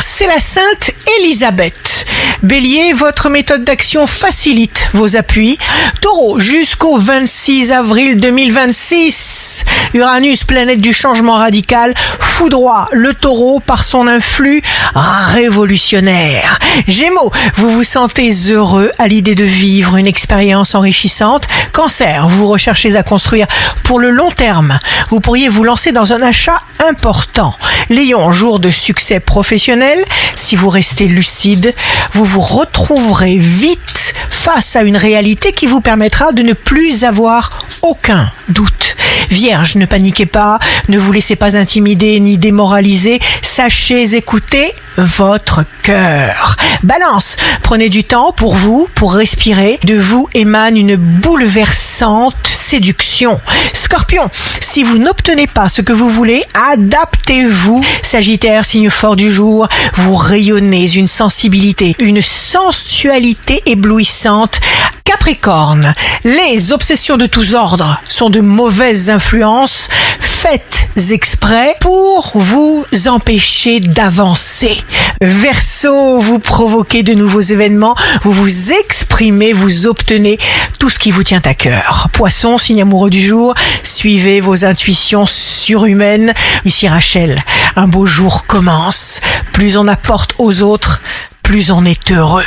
c'est la Sainte Élisabeth. Bélier, votre méthode d'action facilite vos appuis. Taureau, jusqu'au 26 avril 2026, Uranus, planète du changement radical, foudroie le taureau par son influx révolutionnaire. Gémeaux, vous vous sentez heureux à l'idée de vivre une expérience enrichissante. Cancer, vous recherchez à construire pour le long terme. Vous pourriez vous lancer dans un achat important. Lion, jour de succès professionnel. Si vous restez lucide, vous vous retrouverez vite face à une réalité qui vous permettra de ne plus avoir aucun doute. Vierge, ne paniquez pas, ne vous laissez pas intimider ni démoraliser, sachez écouter votre cœur. Balance, prenez du temps pour vous, pour respirer. De vous émane une bouleversante séduction. Scorpion, si vous n'obtenez pas ce que vous voulez, adaptez-vous. Sagittaire, signe fort du jour, vous rayonnez une sensibilité, une sensualité éblouissante. Capricorne, les obsessions de tous ordres sont de mauvaises influences. Faites exprès pour vous empêcher d'avancer. Verseau, vous provoquez de nouveaux événements, vous vous exprimez, vous obtenez tout ce qui vous tient à cœur. Poisson, signe amoureux du jour, suivez vos intuitions surhumaines. Ici Rachel, un beau jour commence. Plus on apporte aux autres, plus on est heureux.